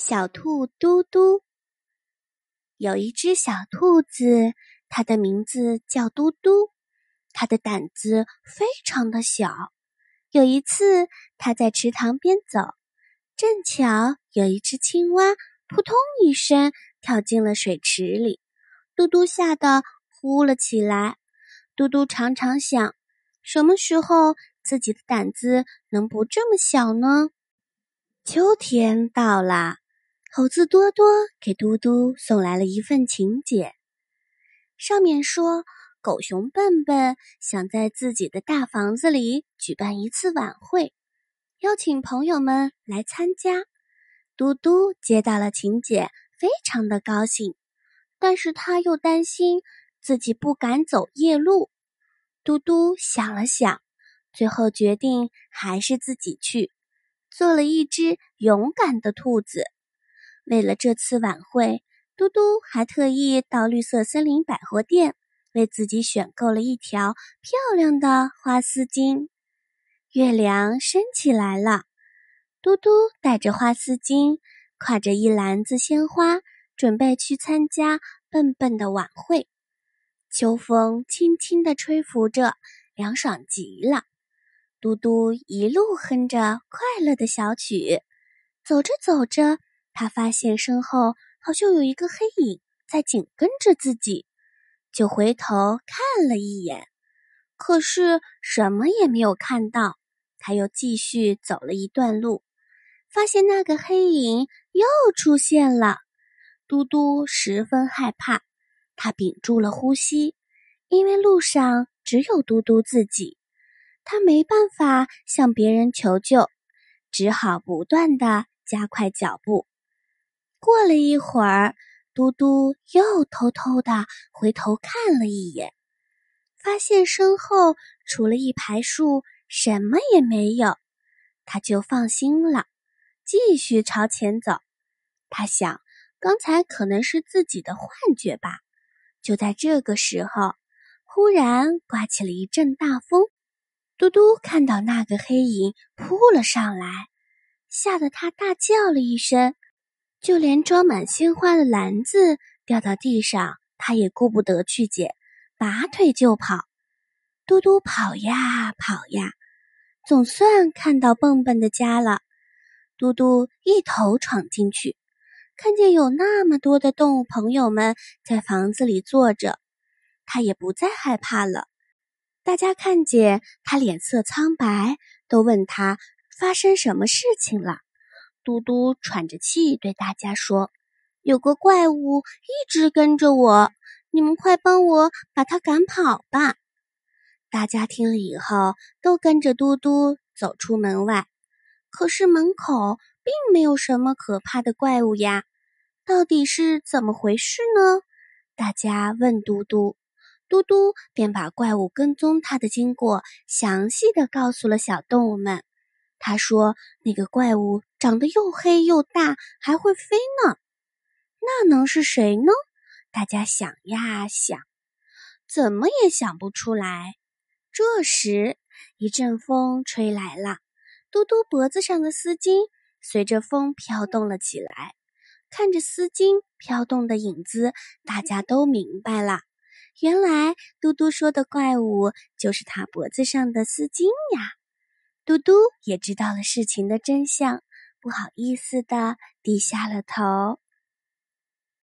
小兔嘟嘟有一只小兔子，它的名字叫嘟嘟。它的胆子非常的小。有一次，它在池塘边走，正巧有一只青蛙扑通一声跳进了水池里，嘟嘟吓得呼了起来。嘟嘟常常想，什么时候自己的胆子能不这么小呢？秋天到了。猴子多多给嘟嘟送来了一份请柬，上面说狗熊笨笨想在自己的大房子里举办一次晚会，邀请朋友们来参加。嘟嘟接到了请柬，非常的高兴，但是他又担心自己不敢走夜路。嘟嘟想了想，最后决定还是自己去，做了一只勇敢的兔子。为了这次晚会，嘟嘟还特意到绿色森林百货店，为自己选购了一条漂亮的花丝巾。月亮升起来了，嘟嘟带着花丝巾，挎着一篮子鲜花，准备去参加笨笨的晚会。秋风轻轻地吹拂着，凉爽极了。嘟嘟一路哼着快乐的小曲，走着走着。他发现身后好像有一个黑影在紧跟着自己，就回头看了一眼，可是什么也没有看到。他又继续走了一段路，发现那个黑影又出现了。嘟嘟十分害怕，他屏住了呼吸，因为路上只有嘟嘟自己，他没办法向别人求救，只好不断的加快脚步。过了一会儿，嘟嘟又偷偷的回头看了一眼，发现身后除了一排树，什么也没有，他就放心了，继续朝前走。他想，刚才可能是自己的幻觉吧。就在这个时候，忽然刮起了一阵大风，嘟嘟看到那个黑影扑了上来，吓得他大叫了一声。就连装满鲜花的篮子掉到地上，他也顾不得去捡，拔腿就跑。嘟嘟跑呀跑呀，总算看到笨笨的家了。嘟嘟一头闯进去，看见有那么多的动物朋友们在房子里坐着，他也不再害怕了。大家看见他脸色苍白，都问他发生什么事情了。嘟嘟喘着气对大家说：“有个怪物一直跟着我，你们快帮我把它赶跑吧！”大家听了以后，都跟着嘟嘟走出门外。可是门口并没有什么可怕的怪物呀，到底是怎么回事呢？大家问嘟嘟，嘟嘟便把怪物跟踪他的经过详细的告诉了小动物们。他说：“那个怪物长得又黑又大，还会飞呢。那能是谁呢？”大家想呀想，怎么也想不出来。这时，一阵风吹来了，嘟嘟脖子上的丝巾随着风飘动了起来。看着丝巾飘动的影子，大家都明白了，原来嘟嘟说的怪物就是他脖子上的丝巾呀。嘟嘟也知道了事情的真相，不好意思的低下了头。